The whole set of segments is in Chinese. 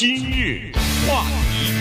今日话题，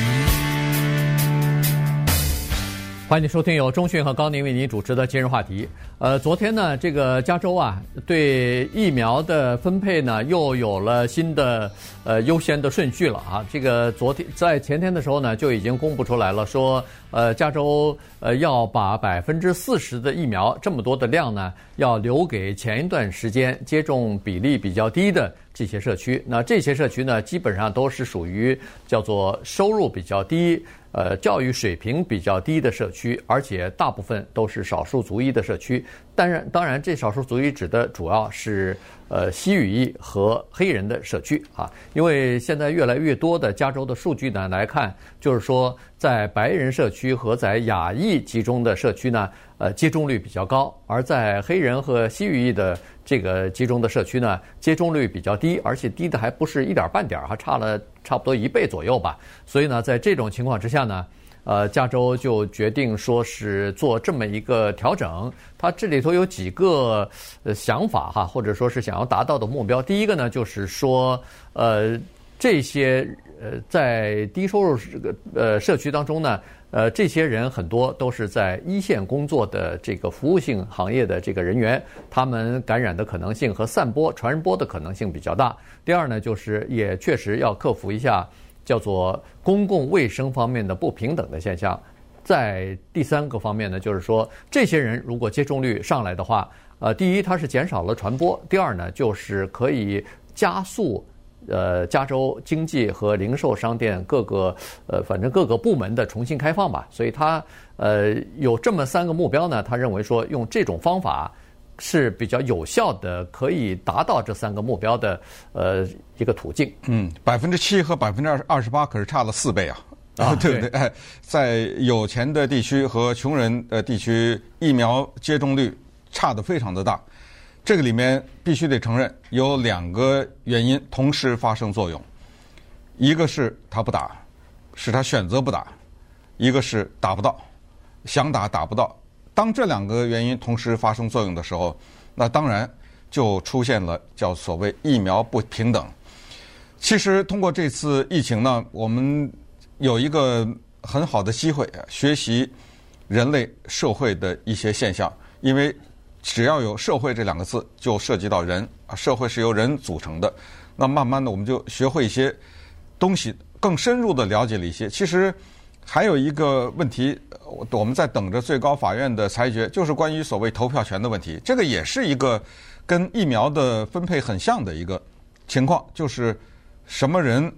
欢迎收听由中讯和高宁为您主持的今日话题。呃，昨天呢，这个加州啊，对疫苗的分配呢，又有了新的呃优先的顺序了啊。这个昨天在前天的时候呢，就已经公布出来了，说呃，加州呃要把百分之四十的疫苗这么多的量呢，要留给前一段时间接种比例比较低的。这些社区，那这些社区呢，基本上都是属于叫做收入比较低、呃，教育水平比较低的社区，而且大部分都是少数族裔的社区。当然，当然，这少数族裔指的主要是呃西语裔和黑人的社区啊，因为现在越来越多的加州的数据呢来看，就是说在白人社区和在亚裔集中的社区呢，呃，接种率比较高，而在黑人和西语裔的这个集中的社区呢，接种率比较低，而且低的还不是一点半点儿，还差了差不多一倍左右吧。所以呢，在这种情况之下呢，呃，加州就决定说是做这么一个调整。它这里头有几个呃想法哈，或者说是想要达到的目标。第一个呢，就是说，呃，这些呃在低收入这个呃社区当中呢。呃，这些人很多都是在一线工作的这个服务性行业的这个人员，他们感染的可能性和散播、传播的可能性比较大。第二呢，就是也确实要克服一下叫做公共卫生方面的不平等的现象。在第三个方面呢，就是说这些人如果接种率上来的话，呃，第一它是减少了传播，第二呢就是可以加速。呃，加州经济和零售商店各个呃，反正各个部门的重新开放吧，所以他呃有这么三个目标呢。他认为说用这种方法是比较有效的，可以达到这三个目标的呃一个途径。嗯，百分之七和百分之二二十八可是差了四倍啊！啊，对不对？哎，在有钱的地区和穷人的地区，疫苗接种率差的非常的大。这个里面必须得承认有两个原因同时发生作用，一个是他不打，是他选择不打；一个是打不到，想打打不到。当这两个原因同时发生作用的时候，那当然就出现了叫所谓疫苗不平等。其实通过这次疫情呢，我们有一个很好的机会学习人类社会的一些现象，因为。只要有“社会”这两个字，就涉及到人啊。社会是由人组成的，那慢慢的我们就学会一些东西，更深入的了解了一些。其实还有一个问题，我们在等着最高法院的裁决，就是关于所谓投票权的问题。这个也是一个跟疫苗的分配很像的一个情况，就是什么人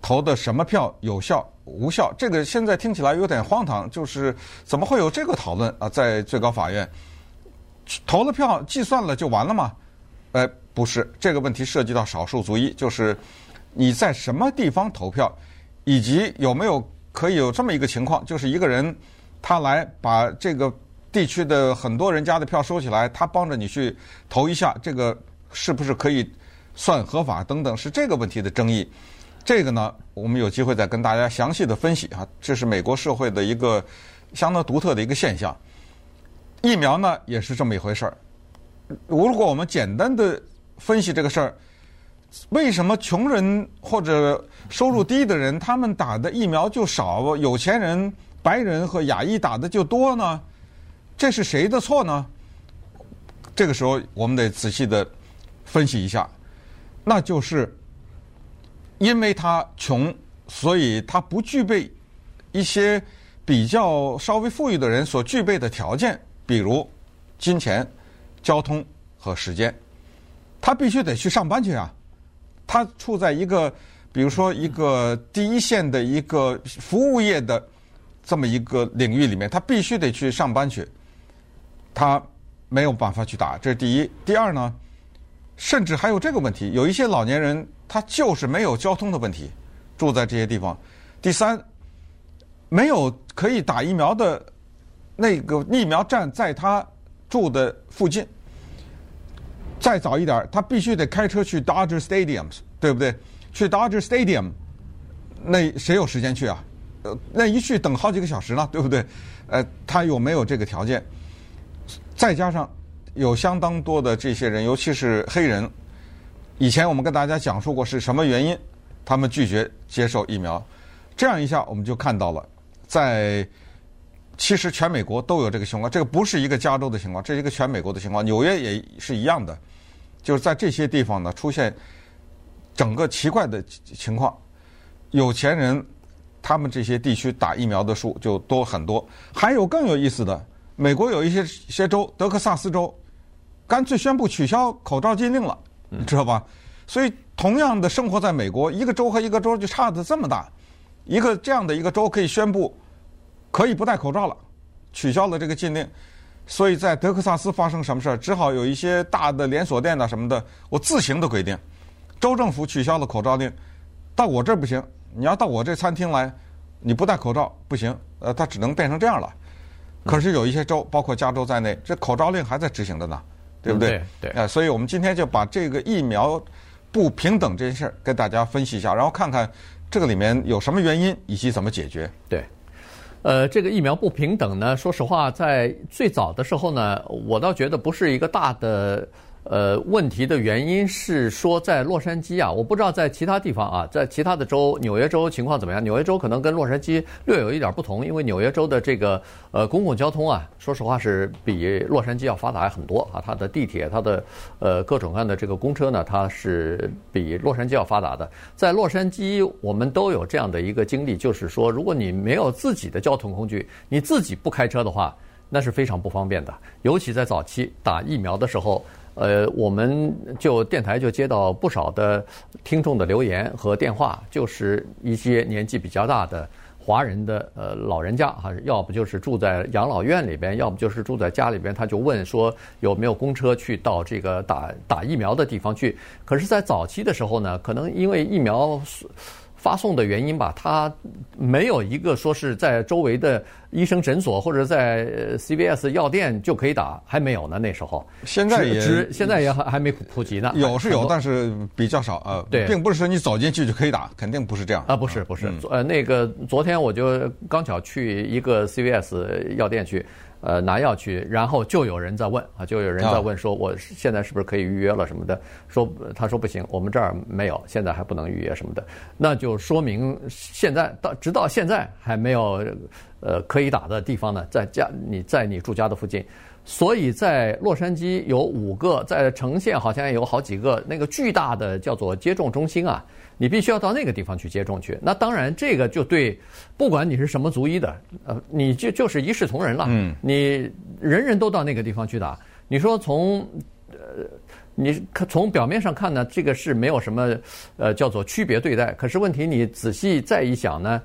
投的什么票有效无效。这个现在听起来有点荒唐，就是怎么会有这个讨论啊？在最高法院。投了票，计算了就完了吗？呃，不是，这个问题涉及到少数族裔，就是你在什么地方投票，以及有没有可以有这么一个情况，就是一个人他来把这个地区的很多人家的票收起来，他帮着你去投一下，这个是不是可以算合法等等，是这个问题的争议。这个呢，我们有机会再跟大家详细的分析啊，这是美国社会的一个相当独特的一个现象。疫苗呢也是这么一回事儿。如果我们简单的分析这个事儿，为什么穷人或者收入低的人他们打的疫苗就少，有钱人、白人和亚裔打的就多呢？这是谁的错呢？这个时候我们得仔细的分析一下，那就是因为他穷，所以他不具备一些比较稍微富裕的人所具备的条件。比如，金钱、交通和时间，他必须得去上班去啊。他处在一个，比如说一个第一线的一个服务业的这么一个领域里面，他必须得去上班去。他没有办法去打，这是第一。第二呢，甚至还有这个问题，有一些老年人他就是没有交通的问题，住在这些地方。第三，没有可以打疫苗的。那个疫苗站在他住的附近，再早一点，他必须得开车去 Dodger Stadium，对不对？去 Dodger Stadium，那谁有时间去啊？呃，那一去等好几个小时呢，对不对？呃，他有没有这个条件？再加上有相当多的这些人，尤其是黑人，以前我们跟大家讲述过是什么原因他们拒绝接受疫苗。这样一下，我们就看到了，在其实全美国都有这个情况，这个不是一个加州的情况，这是一个全美国的情况。纽约也是一样的，就是在这些地方呢出现整个奇怪的情况，有钱人他们这些地区打疫苗的数就多很多。还有更有意思的，美国有一些些州，德克萨斯州干脆宣布取消口罩禁令了，你知道吧？所以同样的生活在美国，一个州和一个州就差的这么大。一个这样的一个州可以宣布可以不戴口罩了，取消了这个禁令，所以在德克萨斯发生什么事儿，只好有一些大的连锁店呐什么的，我自行的规定，州政府取消了口罩令，到我这儿不行，你要到我这餐厅来，你不戴口罩不行，呃，它只能变成这样了。可是有一些州，包括加州在内，这口罩令还在执行着呢，对不对？对。呃，所以我们今天就把这个疫苗不平等这件事儿跟大家分析一下，然后看看。这个里面有什么原因，以及怎么解决？对，呃，这个疫苗不平等呢，说实话，在最早的时候呢，我倒觉得不是一个大的。呃，问题的原因是说，在洛杉矶啊，我不知道在其他地方啊，在其他的州，纽约州情况怎么样？纽约州可能跟洛杉矶略有一点不同，因为纽约州的这个呃公共交通啊，说实话是比洛杉矶要发达很多啊。它的地铁，它的呃各种各样的这个公车呢，它是比洛杉矶要发达的。在洛杉矶，我们都有这样的一个经历，就是说，如果你没有自己的交通工具，你自己不开车的话，那是非常不方便的。尤其在早期打疫苗的时候。呃，我们就电台就接到不少的听众的留言和电话，就是一些年纪比较大的华人的呃老人家哈，要不就是住在养老院里边，要不就是住在家里边，他就问说有没有公车去到这个打打疫苗的地方去。可是，在早期的时候呢，可能因为疫苗。发送的原因吧，他没有一个说是在周围的医生诊所或者在 CVS 药店就可以打，还没有呢。那时候，现在也现在也还还没普及呢。有是有，但是比较少啊。对，并不是说你走进去就可以打，肯定不是这样啊。不是不是，呃，那个昨天我就刚巧去一个 CVS 药店去。呃，拿药去，然后就有人在问啊，就有人在问说，我现在是不是可以预约了什么的？说他说不行，我们这儿没有，现在还不能预约什么的。那就说明现在到直到现在还没有呃可以打的地方呢，在家你在你住家的附近。所以在洛杉矶有五个，在城县好像有好几个那个巨大的叫做接种中心啊。你必须要到那个地方去接种去。那当然，这个就对，不管你是什么族裔的，呃，你就就是一视同仁了。嗯，你人人都到那个地方去打。你说从呃，你从表面上看呢，这个是没有什么呃叫做区别对待。可是问题你仔细再一想呢，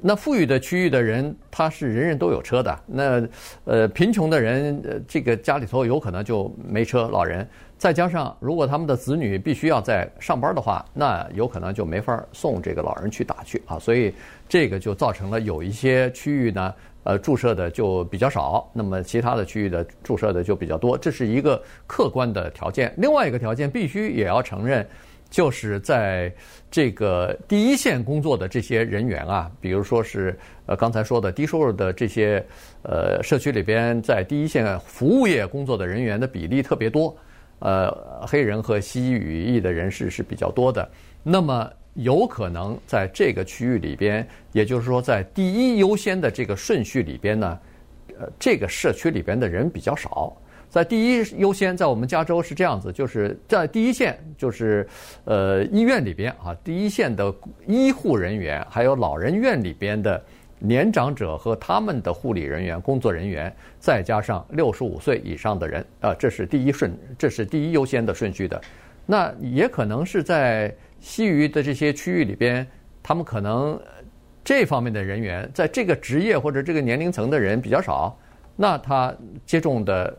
那富裕的区域的人他是人人都有车的，那呃贫穷的人，呃，这个家里头有可能就没车，老人。再加上，如果他们的子女必须要在上班的话，那有可能就没法送这个老人去打去啊。所以这个就造成了有一些区域呢，呃，注射的就比较少，那么其他的区域的注射的就比较多，这是一个客观的条件。另外一个条件必须也要承认，就是在这个第一线工作的这些人员啊，比如说是呃刚才说的低收入的这些呃社区里边，在第一线服务业工作的人员的比例特别多。呃，黑人和西语裔的人士是比较多的，那么有可能在这个区域里边，也就是说在第一优先的这个顺序里边呢，呃，这个社区里边的人比较少。在第一优先，在我们加州是这样子，就是在第一线，就是呃医院里边啊，第一线的医护人员，还有老人院里边的。年长者和他们的护理人员、工作人员，再加上六十五岁以上的人，啊，这是第一顺，这是第一优先的顺序的。那也可能是在西语的这些区域里边，他们可能这方面的人员，在这个职业或者这个年龄层的人比较少，那他接种的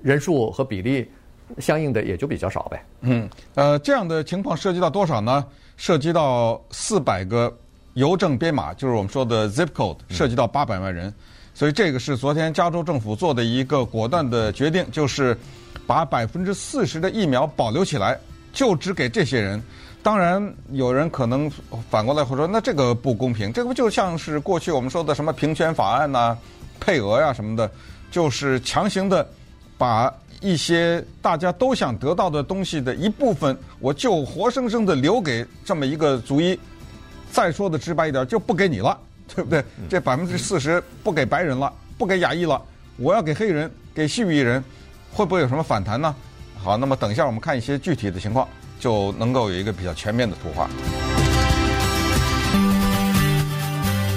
人数和比例相应的也就比较少呗。嗯，呃，这样的情况涉及到多少呢？涉及到四百个。邮政编码就是我们说的 zip code，涉及到八百万人，嗯、所以这个是昨天加州政府做的一个果断的决定，就是把百分之四十的疫苗保留起来，就只给这些人。当然，有人可能反过来会说，那这个不公平，这个不就像是过去我们说的什么平权法案呐、啊、配额呀、啊、什么的，就是强行的把一些大家都想得到的东西的一部分，我就活生生的留给这么一个族裔。再说的直白一点，就不给你了，对不对？这百分之四十不给白人了，不给亚裔了，我要给黑人，给西域人，会不会有什么反弹呢？好，那么等一下我们看一些具体的情况，就能够有一个比较全面的图画。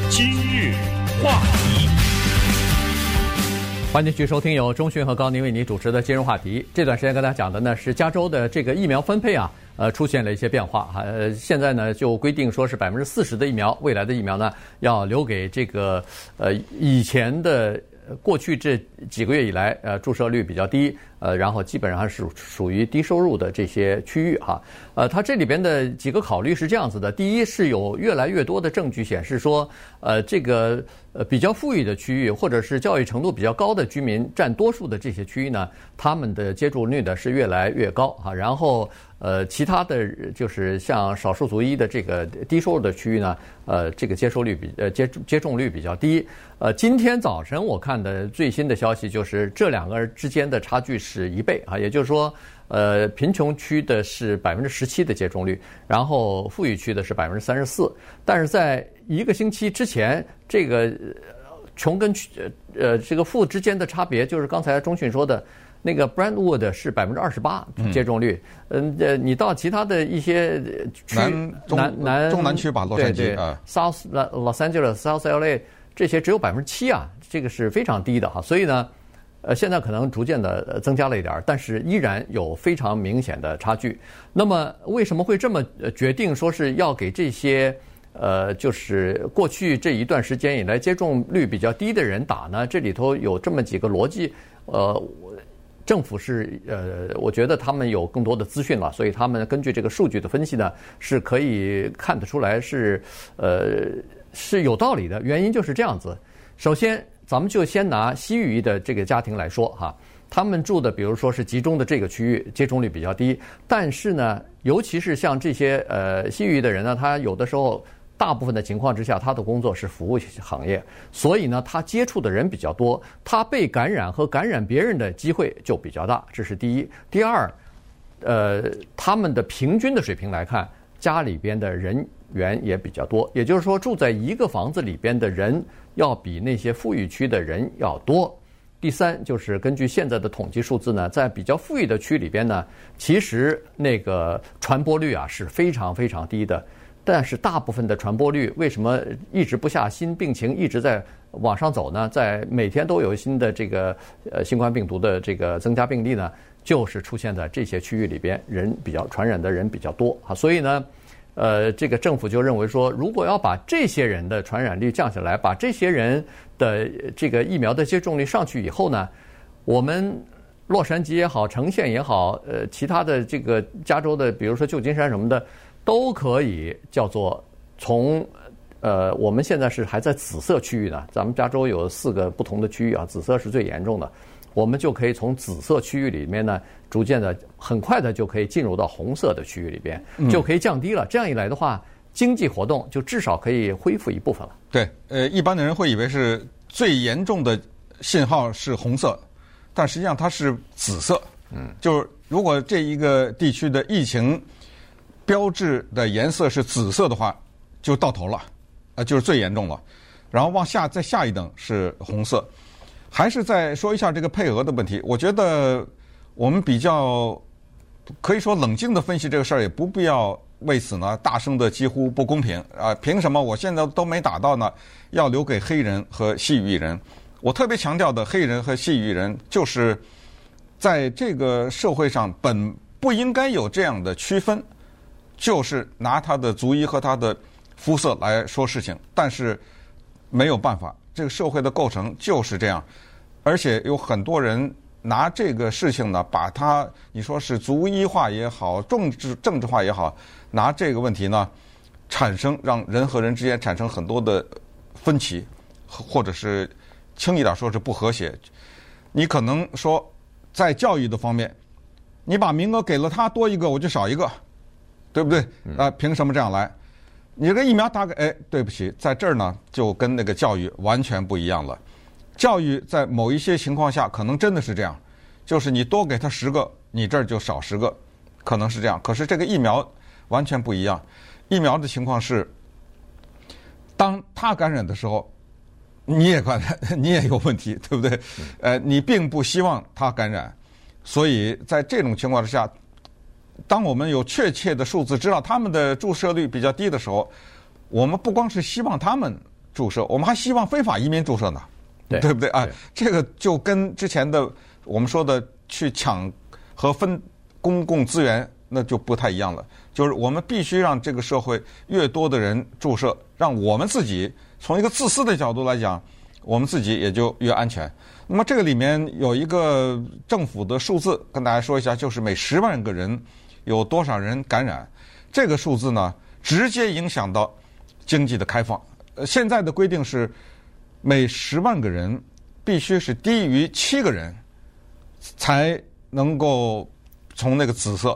今日话题，欢迎继续收听由中讯和高宁为您主持的今日话题。这段时间跟大家讲的呢是加州的这个疫苗分配啊。呃，出现了一些变化哈。呃，现在呢就规定说是百分之四十的疫苗，未来的疫苗呢要留给这个呃以前的过去这几个月以来呃注射率比较低呃，然后基本上是属于低收入的这些区域哈。呃，它这里边的几个考虑是这样子的：第一，是有越来越多的证据显示说，呃，这个呃比较富裕的区域或者是教育程度比较高的居民占多数的这些区域呢，他们的接种率呢是越来越高哈。然后。呃，其他的就是像少数族裔的这个低收入的区域呢，呃，这个接收率比呃接接种率比较低。呃，今天早晨我看的最新的消息就是这两个之间的差距是一倍啊，也就是说，呃，贫穷区的是百分之十七的接种率，然后富裕区的是百分之三十四。但是在一个星期之前，这个穷跟呃这个富之间的差别，就是刚才钟迅说的。那个 Brandwood 是百分之二十八接种率，嗯，呃，你到其他的一些区南南南中南区吧，洛杉矶啊，South Los Angeles、South LA 这些只有百分之七啊，这个是非常低的哈。所以呢，呃，现在可能逐渐的增加了一点儿，但是依然有非常明显的差距。那么为什么会这么决定说是要给这些呃，就是过去这一段时间以来接种率比较低的人打呢？这里头有这么几个逻辑，呃。政府是呃，我觉得他们有更多的资讯了，所以他们根据这个数据的分析呢，是可以看得出来是呃是有道理的。原因就是这样子。首先，咱们就先拿西裔的这个家庭来说哈，他们住的比如说是集中的这个区域，接种率比较低，但是呢，尤其是像这些呃西裔的人呢，他有的时候。大部分的情况之下，他的工作是服务行业，所以呢，他接触的人比较多，他被感染和感染别人的机会就比较大。这是第一。第二，呃，他们的平均的水平来看，家里边的人员也比较多，也就是说，住在一个房子里边的人要比那些富裕区的人要多。第三，就是根据现在的统计数字呢，在比较富裕的区里边呢，其实那个传播率啊是非常非常低的。但是大部分的传播率为什么一直不下，新病情一直在往上走呢？在每天都有新的这个呃新冠病毒的这个增加病例呢，就是出现在这些区域里边，人比较传染的人比较多啊。所以呢，呃，这个政府就认为说，如果要把这些人的传染率降下来，把这些人的这个疫苗的接种率上去以后呢，我们洛杉矶也好，橙县也好，呃，其他的这个加州的，比如说旧金山什么的。都可以叫做从呃，我们现在是还在紫色区域呢。咱们加州有四个不同的区域啊，紫色是最严重的。我们就可以从紫色区域里面呢，逐渐的、很快的就可以进入到红色的区域里边，就可以降低了。这样一来的话，经济活动就至少可以恢复一部分了。对，呃，一般的人会以为是最严重的信号是红色，但实际上它是紫色。嗯，就是如果这一个地区的疫情。标志的颜色是紫色的话，就到头了，呃，就是最严重了。然后往下再下一等是红色。还是再说一下这个配额的问题。我觉得我们比较可以说冷静的分析这个事儿，也不必要为此呢大声的几乎不公平啊！凭什么我现在都没打到呢？要留给黑人和西裔人？我特别强调的黑人和西裔人，就是在这个社会上本不应该有这样的区分。就是拿他的族裔和他的肤色来说事情，但是没有办法，这个社会的构成就是这样，而且有很多人拿这个事情呢，把它你说是族裔化也好，政治政治化也好，拿这个问题呢，产生让人和人之间产生很多的分歧，或者是轻易点说是不和谐。你可能说在教育的方面，你把名额给了他多一个，我就少一个。对不对？啊，凭什么这样来？你这个疫苗打给……哎，对不起，在这儿呢，就跟那个教育完全不一样了。教育在某一些情况下可能真的是这样，就是你多给他十个，你这儿就少十个，可能是这样。可是这个疫苗完全不一样，疫苗的情况是，当他感染的时候，你也感染，你也有问题，对不对？呃，你并不希望他感染，所以在这种情况之下，当我们有确切的数字知道他们的注射率比较低的时候，我们不光是希望他们注射，我们还希望非法移民注射呢，对，对不对啊？这个就跟之前的。我们说的去抢和分公共资源，那就不太一样了。就是我们必须让这个社会越多的人注射，让我们自己从一个自私的角度来讲，我们自己也就越安全。那么这个里面有一个政府的数字，跟大家说一下，就是每十万个人有多少人感染，这个数字呢，直接影响到经济的开放。呃，现在的规定是每十万个人必须是低于七个人。才能够从那个紫色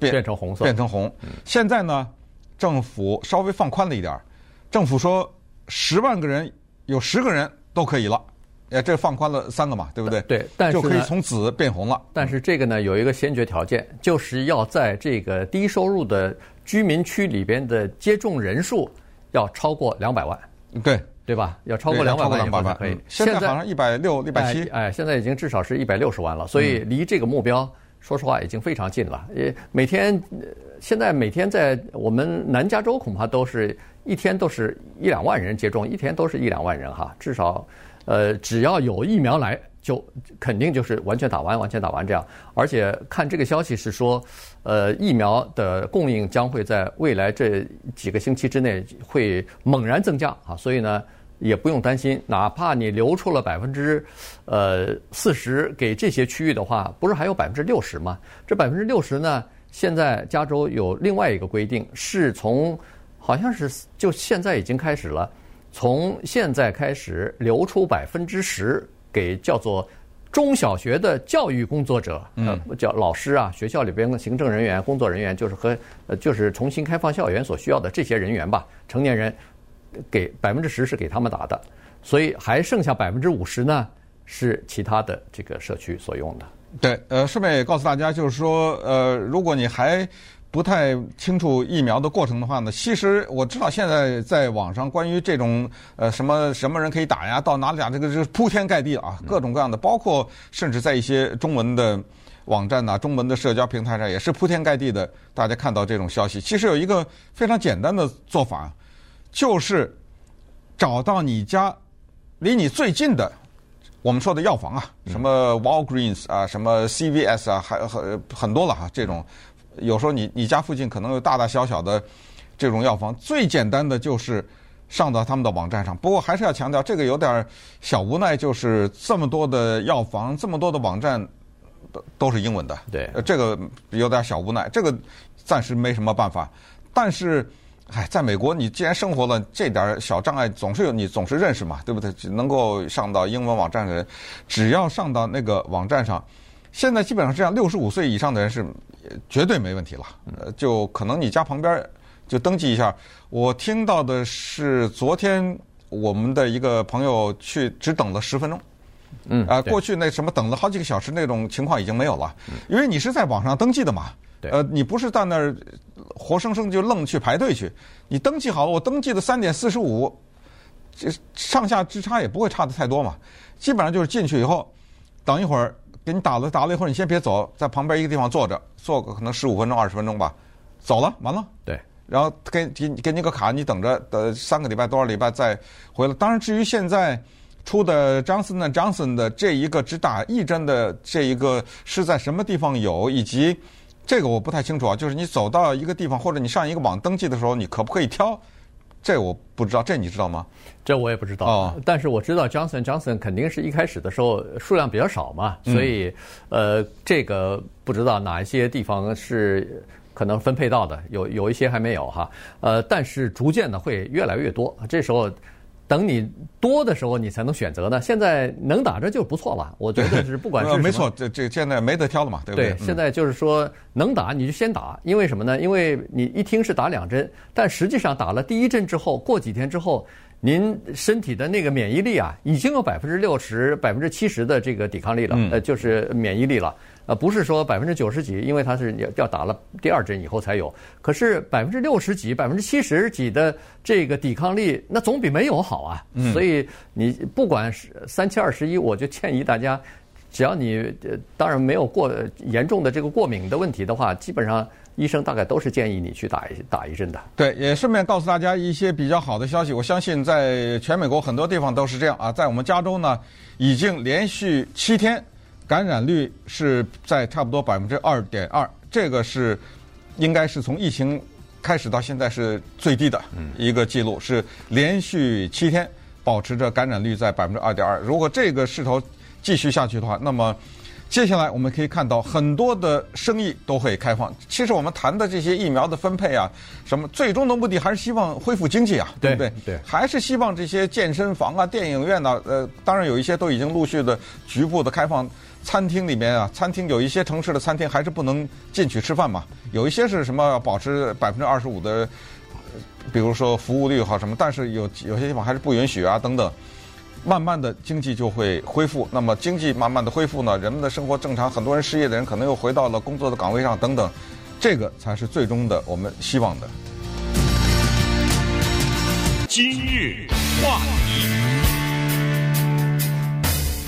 变变成红色，变成红。现在呢，政府稍微放宽了一点儿，政府说十万个人有十个人都可以了，哎，这放宽了三个嘛，对不对？对，但是就可以从紫变红了。但是这个呢，有一个先决条件，就是要在这个低收入的居民区里边的接种人数要超过两百万。对。对吧？要超过两百万以后才可以。现在好像一百六、一百七，哎，现在已经至少是一百六十万了，所以离这个目标，说实话已经非常近了。也，每天，现在每天在我们南加州恐怕都是一天都是一两万人接种，一天都是一两万人哈，至少，呃，只要有疫苗来。就肯定就是完全打完，完全打完这样，而且看这个消息是说，呃，疫苗的供应将会在未来这几个星期之内会猛然增加啊，所以呢也不用担心，哪怕你留出了百分之呃四十给这些区域的话，不是还有百分之六十吗？这百分之六十呢，现在加州有另外一个规定，是从好像是就现在已经开始了，从现在开始留出百分之十。给叫做中小学的教育工作者，呃，叫老师啊，学校里边的行政人员、工作人员，就是和呃，就是重新开放校园所需要的这些人员吧，成年人，给百分之十是给他们打的，所以还剩下百分之五十呢，是其他的这个社区所用的。对，呃，顺便也告诉大家，就是说，呃，如果你还。不太清楚疫苗的过程的话呢，其实我知道现在在网上关于这种呃什么什么人可以打呀，到哪里打，这个是铺天盖地啊，各种各样的，包括甚至在一些中文的网站呐、中文的社交平台上也是铺天盖地的，大家看到这种消息。其实有一个非常简单的做法，就是找到你家离你最近的我们说的药房啊，什么 Walgreens 啊，什么 CVS 啊，还很很多了哈，这种。有时候你你家附近可能有大大小小的这种药房，最简单的就是上到他们的网站上。不过还是要强调，这个有点小无奈，就是这么多的药房，这么多的网站都都是英文的。对，这个有点小无奈，这个暂时没什么办法。但是，哎，在美国，你既然生活了，这点小障碍总是有，你总是认识嘛，对不对？能够上到英文网站的人，只要上到那个网站上，现在基本上这样，六十五岁以上的人是。绝对没问题了，呃，就可能你家旁边就登记一下。我听到的是昨天我们的一个朋友去只等了十分钟，嗯，啊，过去那什么等了好几个小时那种情况已经没有了，因为你是在网上登记的嘛，呃，你不是在那儿活生生就愣去排队去，你登记好了，我登记的三点四十五，这上下之差也不会差的太多嘛，基本上就是进去以后等一会儿。给你打了打了一会儿，你先别走，在旁边一个地方坐着，坐个可能十五分钟、二十分钟吧，走了，完了。对，然后给给给你个卡，你等着，等三个礼拜多少礼拜再回来。当然，至于现在出的 Johnson & Johnson 的这一个只打一针的这一个是在什么地方有，以及这个我不太清楚啊。就是你走到一个地方，或者你上一个网登记的时候，你可不可以挑？这我不知道，这你知道吗？这我也不知道。哦，但是我知道 Johnson Johnson 肯定是一开始的时候数量比较少嘛，所以呃，这个不知道哪一些地方是可能分配到的，有有一些还没有哈。呃，但是逐渐的会越来越多，这时候。等你多的时候，你才能选择呢。现在能打这就不错了，我觉得是不管是。没错，这这现在没得挑了嘛，对不对？对，现在就是说能打你就先打，因为什么呢？因为你一听是打两针，但实际上打了第一针之后，过几天之后，您身体的那个免疫力啊，已经有百分之六十、百分之七十的这个抵抗力了，嗯、呃，就是免疫力了。呃，不是说百分之九十几，因为它是要要打了第二针以后才有。可是百分之六十几、百分之七十几的这个抵抗力，那总比没有好啊。嗯、所以你不管是三七二十一，我就建议大家，只要你呃当然没有过严重的这个过敏的问题的话，基本上医生大概都是建议你去打一打一针的。对，也顺便告诉大家一些比较好的消息。我相信在全美国很多地方都是这样啊，在我们加州呢，已经连续七天。感染率是在差不多百分之二点二，这个是应该是从疫情开始到现在是最低的一个记录，是连续七天保持着感染率在百分之二点二。如果这个势头继续下去的话，那么接下来我们可以看到很多的生意都会开放。其实我们谈的这些疫苗的分配啊，什么最终的目的还是希望恢复经济啊，对不对？对，还是希望这些健身房啊、电影院呐，呃，当然有一些都已经陆续的局部的开放。餐厅里面啊，餐厅有一些城市的餐厅还是不能进去吃饭嘛。有一些是什么保持百分之二十五的，比如说服务率好什么，但是有有些地方还是不允许啊等等。慢慢的经济就会恢复，那么经济慢慢的恢复呢，人们的生活正常，很多人失业的人可能又回到了工作的岗位上等等，这个才是最终的我们希望的。今日话题。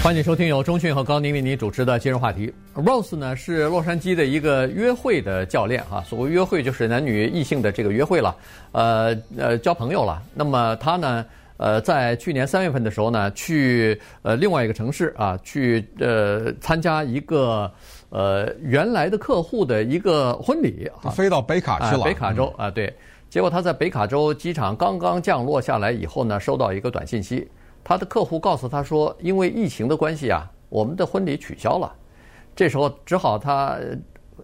欢迎收听由中讯和高宁为您主持的今日话题。Rose 呢是洛杉矶的一个约会的教练啊，所谓约会就是男女异性的这个约会了，呃呃交朋友了。那么他呢，呃在去年三月份的时候呢，去呃另外一个城市啊，去呃参加一个呃原来的客户的一个婚礼，飞到北卡去了，啊、北卡州啊，对。结果他在北卡州机场刚刚降落下来以后呢，收到一个短信息。他的客户告诉他说：“因为疫情的关系啊，我们的婚礼取消了。这时候只好他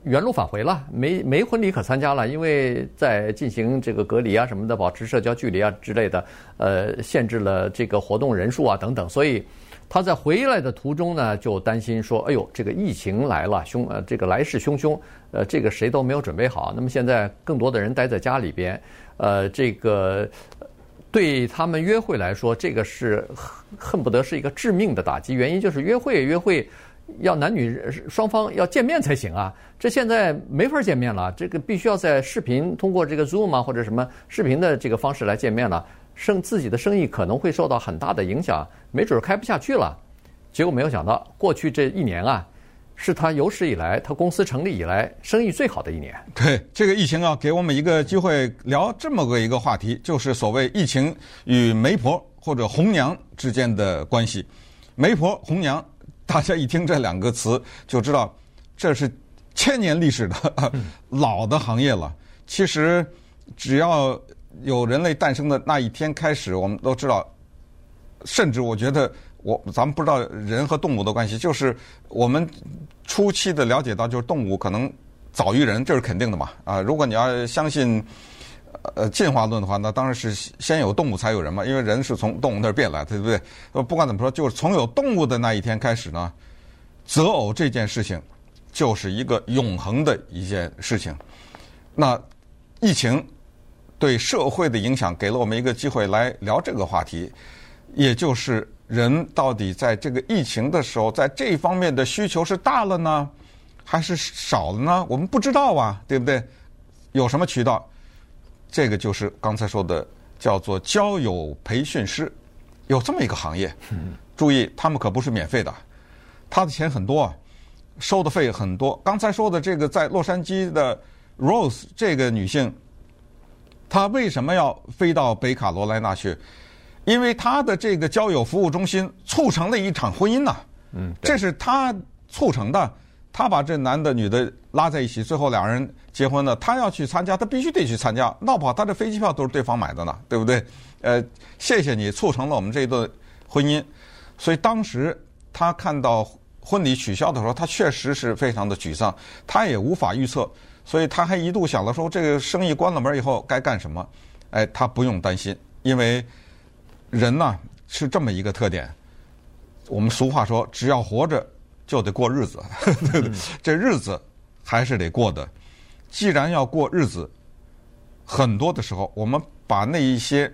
原路返回了，没没婚礼可参加了，因为在进行这个隔离啊什么的，保持社交距离啊之类的，呃，限制了这个活动人数啊等等。所以他在回来的途中呢，就担心说：‘哎呦，这个疫情来了，凶呃，这个来势汹汹，呃，这个谁都没有准备好。那么现在更多的人待在家里边，呃，这个。’对他们约会来说，这个是恨不得是一个致命的打击。原因就是约会约会要男女双方要见面才行啊，这现在没法见面了，这个必须要在视频通过这个 Zoom 啊或者什么视频的这个方式来见面了，生自己的生意可能会受到很大的影响，没准开不下去了。结果没有想到，过去这一年啊。是他有史以来，他公司成立以来生意最好的一年。对，这个疫情啊，给我们一个机会聊这么个一个话题，就是所谓疫情与媒婆或者红娘之间的关系。媒婆、红娘，大家一听这两个词就知道，这是千年历史的 老的行业了。其实，只要有人类诞生的那一天开始，我们都知道，甚至我觉得。我咱们不知道人和动物的关系，就是我们初期的了解到，就是动物可能早于人，这是肯定的嘛。啊，如果你要相信呃进化论的话，那当然是先有动物才有人嘛，因为人是从动物那儿变来的，对不对？不管怎么说，就是从有动物的那一天开始呢，择偶这件事情就是一个永恒的一件事情。那疫情对社会的影响，给了我们一个机会来聊这个话题，也就是。人到底在这个疫情的时候，在这方面的需求是大了呢，还是少了呢？我们不知道啊，对不对？有什么渠道？这个就是刚才说的，叫做交友培训师，有这么一个行业。注意，他们可不是免费的，他的钱很多啊，收的费很多。刚才说的这个在洛杉矶的 Rose 这个女性，她为什么要飞到北卡罗来纳去？因为他的这个交友服务中心促成了一场婚姻呐，嗯，这是他促成的，他把这男的女的拉在一起，最后两人结婚了。他要去参加，他必须得去参加，闹不好他的飞机票都是对方买的呢，对不对？呃，谢谢你促成了我们这一段婚姻。所以当时他看到婚礼取消的时候，他确实是非常的沮丧，他也无法预测，所以他还一度想了说，这个生意关了门以后该干什么？哎，他不用担心，因为。人呢是这么一个特点，我们俗话说，只要活着就得过日子，这日子还是得过的。既然要过日子，很多的时候，我们把那一些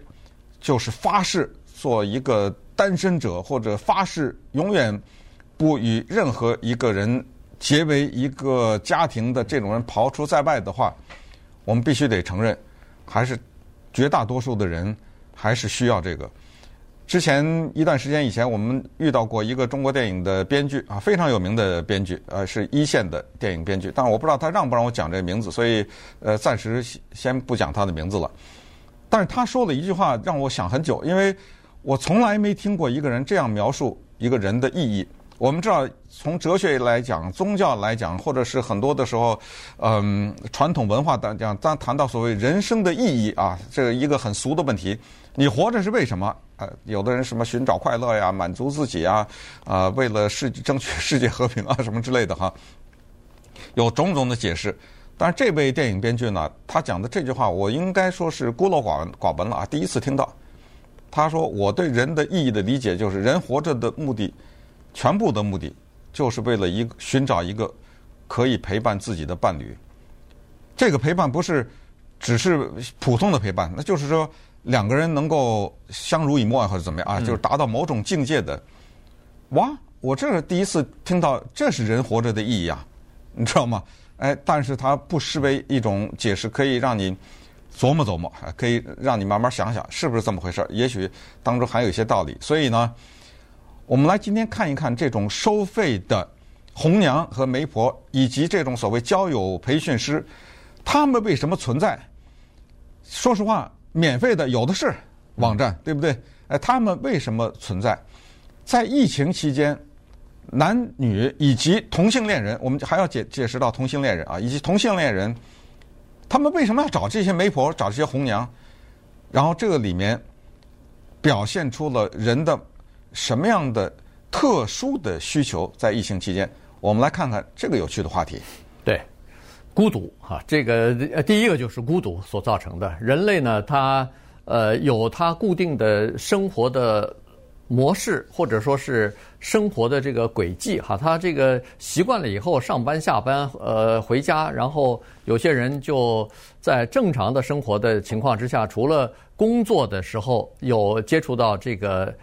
就是发誓做一个单身者，或者发誓永远不与任何一个人结为一个家庭的这种人刨除在外的话，我们必须得承认，还是绝大多数的人还是需要这个。之前一段时间以前，我们遇到过一个中国电影的编剧啊，非常有名的编剧，呃，是一线的电影编剧。但是我不知道他让不让我讲这个名字，所以呃，暂时先不讲他的名字了。但是他说了一句话让我想很久，因为我从来没听过一个人这样描述一个人的意义。我们知道，从哲学来讲，宗教来讲，或者是很多的时候，嗯，传统文化当讲，当谈到所谓人生的意义啊，这一个很俗的问题，你活着是为什么？呃，有的人什么寻找快乐呀，满足自己啊，啊，为了世争取世界和平啊，什么之类的哈，有种种的解释。但是这位电影编剧呢，他讲的这句话，我应该说是孤陋寡寡闻了啊，第一次听到。他说：“我对人的意义的理解，就是人活着的目的，全部的目的，就是为了一个寻找一个可以陪伴自己的伴侣。这个陪伴不是只是普通的陪伴，那就是说。”两个人能够相濡以沫或者怎么样啊，就是达到某种境界的。哇，我这是第一次听到，这是人活着的意义啊，你知道吗？哎，但是它不失为一种解释，可以让你琢磨琢磨，可以让你慢慢想想是不是这么回事。也许当中还有一些道理。所以呢，我们来今天看一看这种收费的红娘和媒婆，以及这种所谓交友培训师，他们为什么存在？说实话。免费的有的是网站，对不对？哎，他们为什么存在？在疫情期间，男女以及同性恋人，我们还要解解释到同性恋人啊，以及同性恋人，他们为什么要找这些媒婆，找这些红娘？然后这个里面表现出了人的什么样的特殊的需求？在疫情期间，我们来看看这个有趣的话题。对。孤独哈，这个呃第一个就是孤独所造成的。人类呢，他呃有他固定的生活的模式，或者说是生活的这个轨迹哈。他这个习惯了以后，上班下班呃回家，然后有些人就在正常的生活的情况之下，除了工作的时候有接触到这个，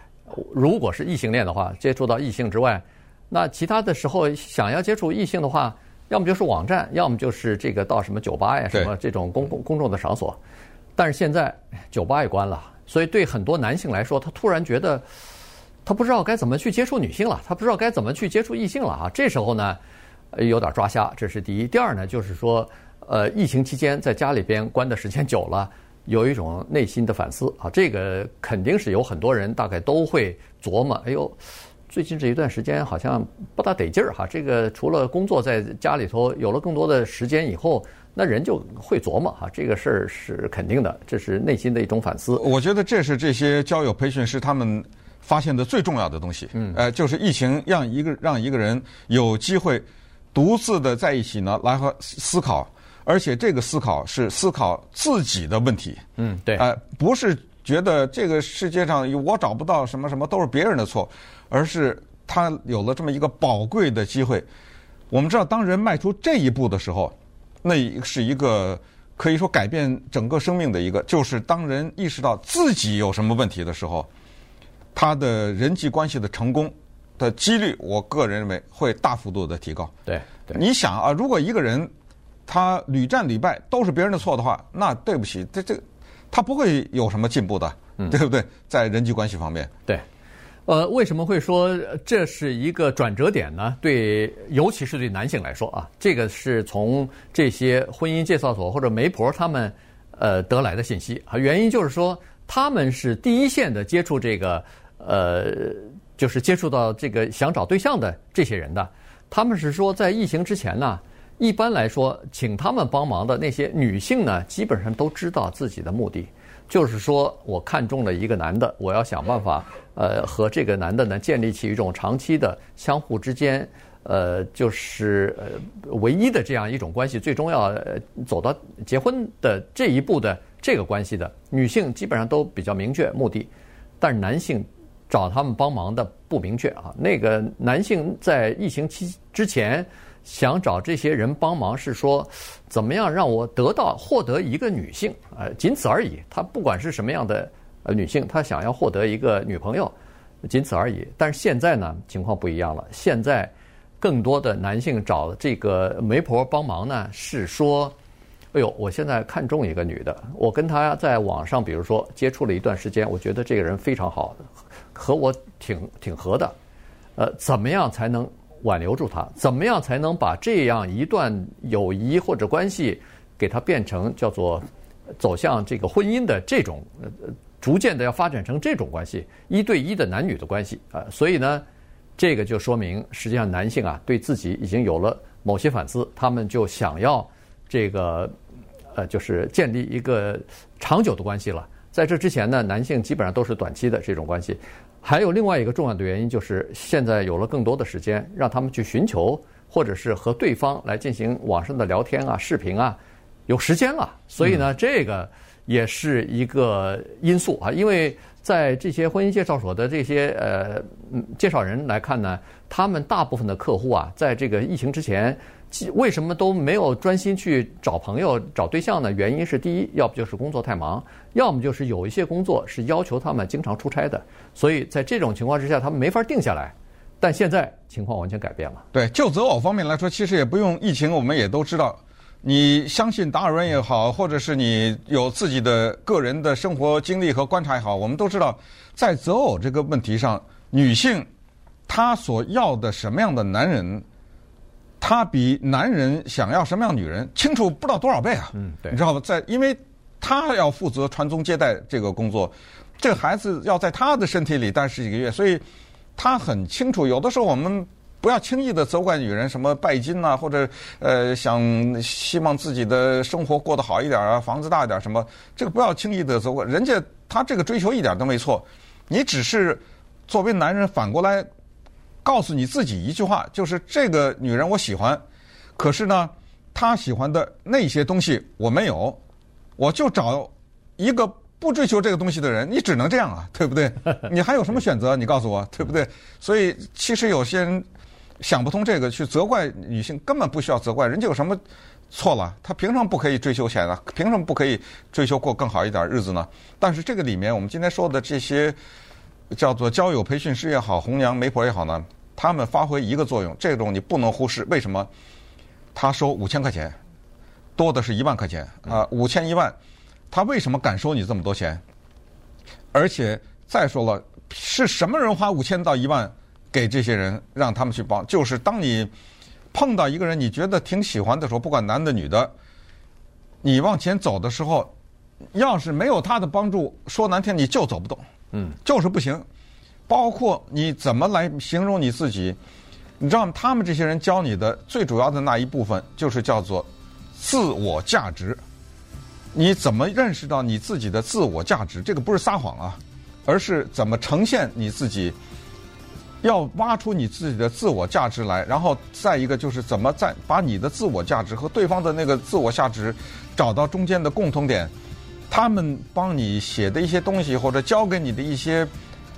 如果是异性恋的话，接触到异性之外，那其他的时候想要接触异性的话。要么就是网站，要么就是这个到什么酒吧呀，什么这种公共公众的场所。但是现在酒吧也关了，所以对很多男性来说，他突然觉得他不知道该怎么去接触女性了，他不知道该怎么去接触异性了啊。这时候呢，有点抓瞎，这是第一。第二呢，就是说，呃，疫情期间在家里边关的时间久了，有一种内心的反思啊。这个肯定是有很多人大概都会琢磨，哎呦。最近这一段时间好像不大得劲儿哈，这个除了工作，在家里头有了更多的时间以后，那人就会琢磨哈，这个事儿是肯定的，这是内心的一种反思。我觉得这是这些交友培训师他们发现的最重要的东西。嗯，呃，就是疫情让一个让一个人有机会独自的在一起呢，来和思考，而且这个思考是思考自己的问题。嗯，对，呃，不是觉得这个世界上我找不到什么什么都是别人的错。而是他有了这么一个宝贵的机会。我们知道，当人迈出这一步的时候，那是一个可以说改变整个生命的一个，就是当人意识到自己有什么问题的时候，他的人际关系的成功的几率，我个人认为会大幅度的提高。对，对。你想啊，如果一个人他屡战屡败都是别人的错的话，那对不起，这这他不会有什么进步的，嗯，对不对？在人际关系方面，对。呃，为什么会说这是一个转折点呢？对，尤其是对男性来说啊，这个是从这些婚姻介绍所或者媒婆他们呃得来的信息啊。原因就是说，他们是第一线的接触这个呃，就是接触到这个想找对象的这些人的。他们是说，在疫情之前呢，一般来说，请他们帮忙的那些女性呢，基本上都知道自己的目的。就是说，我看中了一个男的，我要想办法，呃，和这个男的呢建立起一种长期的相互之间，呃，就是呃唯一的这样一种关系，最终要走到结婚的这一步的这个关系的女性，基本上都比较明确目的，但是男性找他们帮忙的不明确啊。那个男性在疫情期之前。想找这些人帮忙，是说怎么样让我得到获得一个女性，呃，仅此而已。他不管是什么样的呃，女性她想要获得一个女朋友，仅此而已。但是现在呢，情况不一样了。现在更多的男性找这个媒婆帮忙呢，是说，哎呦，我现在看中一个女的，我跟她在网上，比如说接触了一段时间，我觉得这个人非常好，和我挺挺合的。呃，怎么样才能挽留住他？怎么样才能把这样一段友谊或者关系给他变成叫做走向这个婚姻的这种呃？逐渐的要发展成这种关系，一对一的男女的关系啊，所以呢，这个就说明实际上男性啊对自己已经有了某些反思，他们就想要这个呃，就是建立一个长久的关系了。在这之前呢，男性基本上都是短期的这种关系。还有另外一个重要的原因就是，现在有了更多的时间，让他们去寻求或者是和对方来进行网上的聊天啊、视频啊，有时间了，所以呢，这个。也是一个因素啊，因为在这些婚姻介绍所的这些呃介绍人来看呢，他们大部分的客户啊，在这个疫情之前，为什么都没有专心去找朋友、找对象呢？原因是第一，要不就是工作太忙，要么就是有一些工作是要求他们经常出差的，所以在这种情况之下，他们没法定下来。但现在情况完全改变了。对，就择偶方面来说，其实也不用疫情，我们也都知道。你相信达尔文也好，或者是你有自己的个人的生活经历和观察也好，我们都知道，在择偶这个问题上，女性她所要的什么样的男人，她比男人想要什么样的女人清楚不知道多少倍啊！嗯，对，你知道吗？在，因为他要负责传宗接代这个工作，这个孩子要在他的身体里待十几个月，所以他很清楚。有的时候我们。不要轻易的责怪女人什么拜金呐，或者呃想希望自己的生活过得好一点啊，房子大一点什么，这个不要轻易的责怪人家，他这个追求一点都没错，你只是作为男人反过来告诉你自己一句话，就是这个女人我喜欢，可是呢，她喜欢的那些东西我没有，我就找一个不追求这个东西的人，你只能这样啊，对不对？你还有什么选择？你告诉我，对不对？所以其实有些人。想不通这个，去责怪女性根本不需要责怪，人家有什么错了？她凭什么不可以追求钱呢？凭什么不可以追求过更好一点日子呢？但是这个里面，我们今天说的这些叫做交友培训师也好，红娘媒婆也好呢，他们发挥一个作用，这种你不能忽视。为什么？他收五千块钱，多的是一万块钱啊，五千一万，他为什么敢收你这么多钱？而且再说了，是什么人花五千到一万？给这些人让他们去帮，就是当你碰到一个人你觉得挺喜欢的时候，不管男的女的，你往前走的时候，要是没有他的帮助，说难听你就走不动，嗯，就是不行。包括你怎么来形容你自己，你知道吗？他们这些人教你的最主要的那一部分，就是叫做自我价值。你怎么认识到你自己的自我价值？这个不是撒谎啊，而是怎么呈现你自己。要挖出你自己的自我价值来，然后再一个就是怎么再把你的自我价值和对方的那个自我价值找到中间的共同点。他们帮你写的一些东西，或者教给你的一些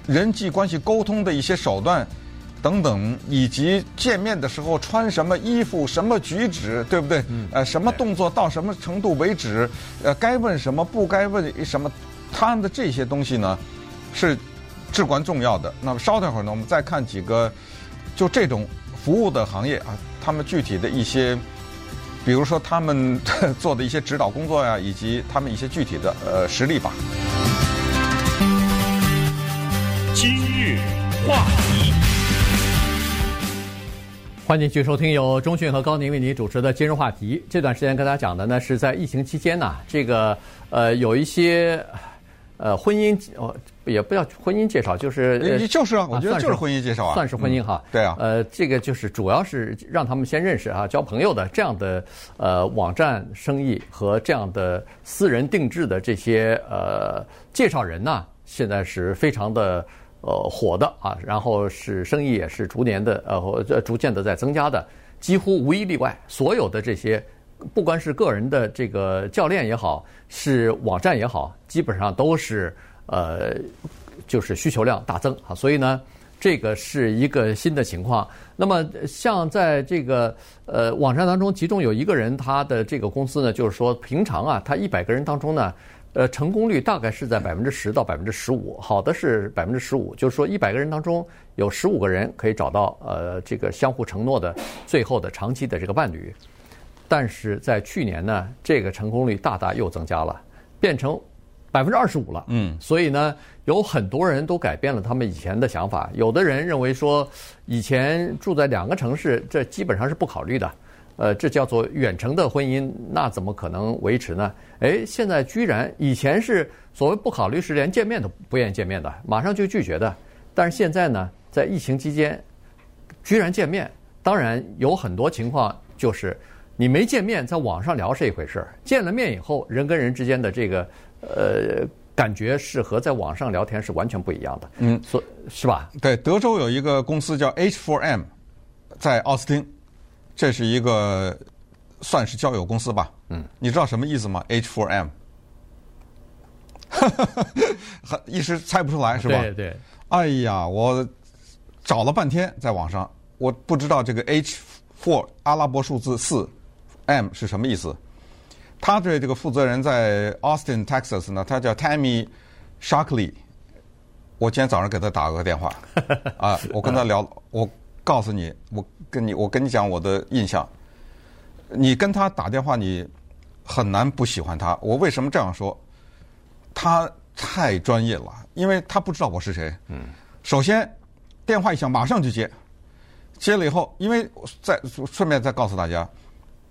人际关系沟通的一些手段等等，以及见面的时候穿什么衣服、什么举止，对不对？呃，什么动作到什么程度为止？呃，该问什么，不该问什么？他们的这些东西呢，是。至关重要的。那么稍等会儿呢，我们再看几个，就这种服务的行业啊，他们具体的一些，比如说他们 做的一些指导工作呀，以及他们一些具体的呃实例吧。今日话题，欢迎继续收听由中讯和高宁为您主持的今日话题。这段时间跟大家讲的呢，是在疫情期间呢，这个呃有一些。呃，婚姻哦，也不要婚姻介绍，就是就是啊，我觉得就是婚姻介绍啊，算是婚姻哈。对啊，呃，这个就是主要是让他们先认识啊，交朋友的这样的呃网站生意和这样的私人定制的这些呃介绍人呢，现在是非常的呃火的啊，然后是生意也是逐年的呃逐渐的在增加的，几乎无一例外，所有的这些。不管是个人的这个教练也好，是网站也好，基本上都是呃，就是需求量大增啊。所以呢，这个是一个新的情况。那么，像在这个呃网站当中，其中有一个人，他的这个公司呢，就是说平常啊，他一百个人当中呢，呃，成功率大概是在百分之十到百分之十五，好的是百分之十五，就是说一百个人当中有十五个人可以找到呃这个相互承诺的最后的长期的这个伴侣。但是在去年呢，这个成功率大大又增加了，变成百分之二十五了。嗯，所以呢，有很多人都改变了他们以前的想法。有的人认为说，以前住在两个城市，这基本上是不考虑的。呃，这叫做远程的婚姻，那怎么可能维持呢？哎，现在居然以前是所谓不考虑，是连见面都不愿意见面的，马上就拒绝的。但是现在呢，在疫情期间，居然见面。当然有很多情况就是。你没见面，在网上聊是一回事儿；见了面以后，人跟人之间的这个呃感觉是和在网上聊天是完全不一样的。嗯，所是吧？对，德州有一个公司叫 H4M，在奥斯汀，这是一个算是交友公司吧。嗯，你知道什么意思吗？H4M，哈哈哈，一时猜不出来是吧？对对。哎呀，我找了半天在网上，我不知道这个 H4 阿拉伯数字四。M 是什么意思？他对这个负责人在 Austin, Texas 呢，他叫 Tammy Sharkley。我今天早上给他打了个电话，啊，我跟他聊，我告诉你，我跟你，我跟你讲我的印象。你跟他打电话，你很难不喜欢他。我为什么这样说？他太专业了，因为他不知道我是谁。嗯。首先，电话一响，马上就接。接了以后，因为再顺便再告诉大家。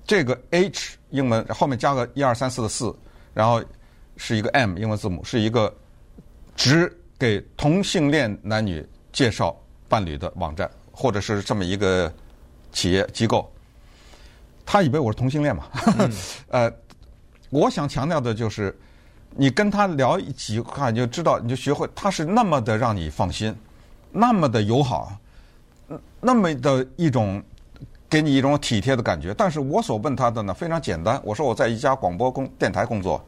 这个 H 英文后面加个一二三四的四，然后是一个 M 英文字母，是一个只给同性恋男女介绍伴侣的网站，或者是这么一个企业机构。他以为我是同性恋嘛？嗯、呃，我想强调的就是，你跟他聊几句话，你就知道，你就学会他是那么的让你放心，那么的友好，那么的一种。给你一种体贴的感觉，但是我所问他的呢非常简单。我说我在一家广播公电台工作，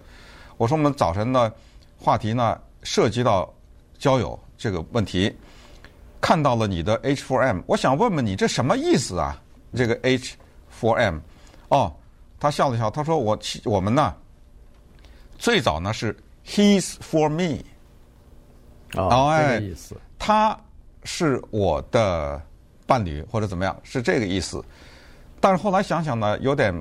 我说我们早晨的话题呢涉及到交友这个问题，看到了你的 H4M，我想问问你这什么意思啊？这个 H4M，哦，他笑了笑，他说我我们呢最早呢是 He's for me，哦，这个意思，他是我的。伴侣或者怎么样是这个意思，但是后来想想呢，有点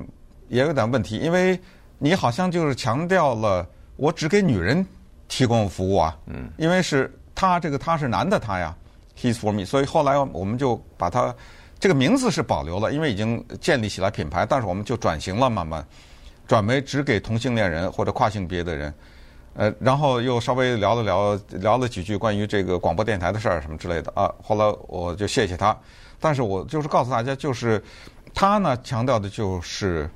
也有点问题，因为你好像就是强调了我只给女人提供服务啊，嗯，因为是他这个他是男的他呀，He's for me，所以后来我们就把他这个名字是保留了，因为已经建立起来品牌，但是我们就转型了，慢慢转为只给同性恋人或者跨性别的人。呃，然后又稍微聊了聊，聊了几句关于这个广播电台的事儿什么之类的啊。后来我就谢谢他，但是我就是告诉大家，就是他呢强调的就是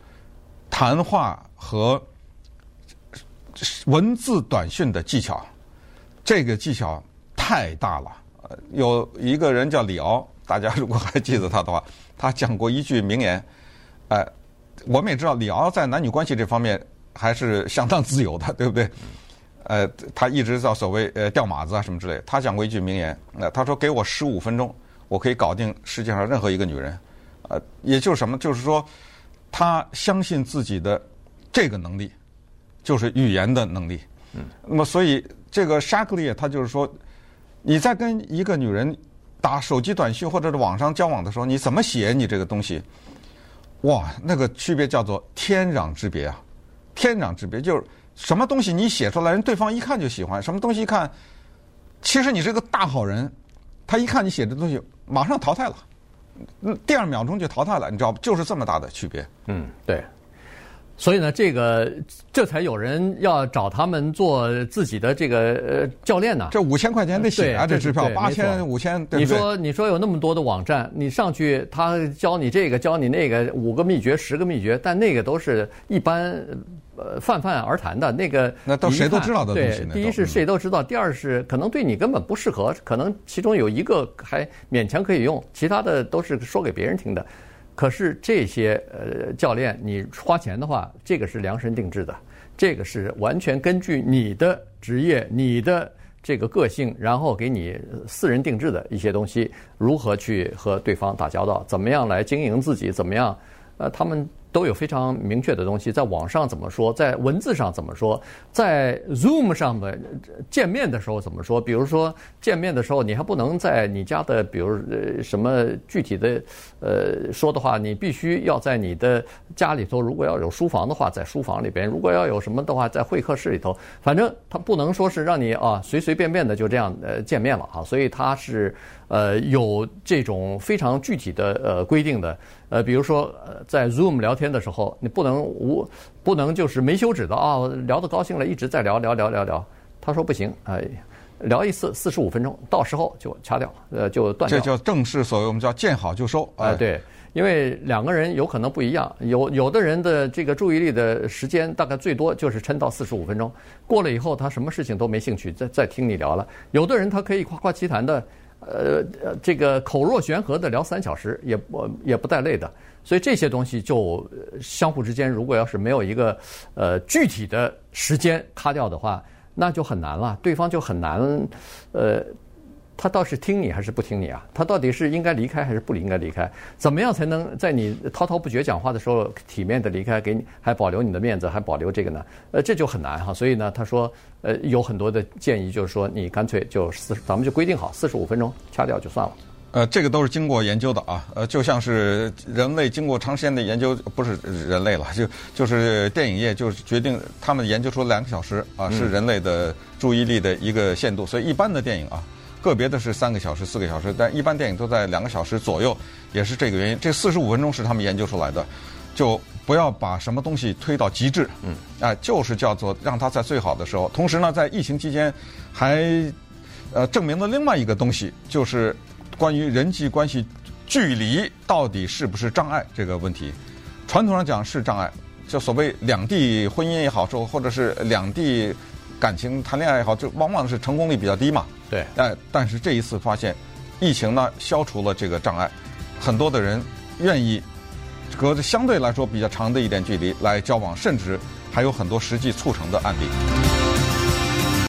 谈话和文字短讯的技巧，这个技巧太大了。有一个人叫李敖，大家如果还记得他的话，他讲过一句名言，呃，我们也知道李敖在男女关系这方面还是相当自由的，对不对？呃，他一直叫所谓呃钓马子啊什么之类的。他讲过一句名言，呃，他说：“给我十五分钟，我可以搞定世界上任何一个女人。”呃，也就是什么？就是说，他相信自己的这个能力，就是语言的能力。嗯。那么，所以这个 Shackley 他就是说，你在跟一个女人打手机短信或者是网上交往的时候，你怎么写你这个东西？哇，那个区别叫做天壤之别啊！天壤之别就是。什么东西你写出来，人对方一看就喜欢；什么东西一看，其实你是个大好人，他一看你写的东西，马上淘汰了，第二秒钟就淘汰了，你知道不？就是这么大的区别。嗯，对。所以呢，这个这才有人要找他们做自己的这个呃教练呢。这五千块钱得写啊，这支票八千五千，对对？你说你说有那么多的网站，你上去他教你这个教你那个五个秘诀十个秘诀，但那个都是一般呃泛泛而谈的那个。那都谁都知道的东西。对，第一是谁都知道，第二是可能对你根本不适合，可能其中有一个还勉强可以用，其他的都是说给别人听的。可是这些呃教练，你花钱的话，这个是量身定制的，这个是完全根据你的职业、你的这个个性，然后给你私人定制的一些东西，如何去和对方打交道，怎么样来经营自己，怎么样，呃，他们都有非常明确的东西，在网上怎么说，在文字上怎么说，在 Zoom 上的见面的时候怎么说？比如说见面的时候，你还不能在你家的，比如什么具体的呃说的话，你必须要在你的家里头，如果要有书房的话，在书房里边；如果要有什么的话，在会客室里头。反正他不能说是让你啊随随便便的就这样呃见面了啊，所以他是呃有这种非常具体的呃规定的。呃，比如说呃在 Zoom 聊天的时候，你不能无不能就是没休止的啊，聊得高兴了，一直在聊聊聊聊聊。他说不行，哎，聊一次四十五分钟，到时候就掐掉，呃，就断掉。这叫正式所谓我们叫见好就收。哎，对，因为两个人有可能不一样，有有的人的这个注意力的时间大概最多就是撑到四十五分钟，过了以后他什么事情都没兴趣，再再听你聊了。有的人他可以夸夸其谈的。呃呃，这个口若悬河的聊三小时，也不也不带累的，所以这些东西就相互之间，如果要是没有一个呃具体的时间卡掉的话，那就很难了，对方就很难呃。他倒是听你还是不听你啊？他到底是应该离开还是不应该离开？怎么样才能在你滔滔不绝讲话的时候体面的离开，给你还保留你的面子，还保留这个呢？呃，这就很难哈。所以呢，他说，呃，有很多的建议，就是说你干脆就四，咱们就规定好四十五分钟掐掉就算了。呃，这个都是经过研究的啊。呃，就像是人类经过长时间的研究，不是人类了，就就是电影业就是决定他们研究出两个小时啊，是人类的注意力的一个限度。所以一般的电影啊。个别的是三个小时、四个小时，但一般电影都在两个小时左右，也是这个原因。这四十五分钟是他们研究出来的，就不要把什么东西推到极致。嗯，哎，就是叫做让它在最好的时候。同时呢，在疫情期间还呃证明了另外一个东西，就是关于人际关系距离到底是不是障碍这个问题。传统上讲是障碍，就所谓两地婚姻也好说，或者是两地感情谈恋爱也好，就往往是成功率比较低嘛。对，但，但是这一次发现，疫情呢消除了这个障碍，很多的人愿意隔着相对来说比较长的一点距离来交往，甚至还有很多实际促成的案例。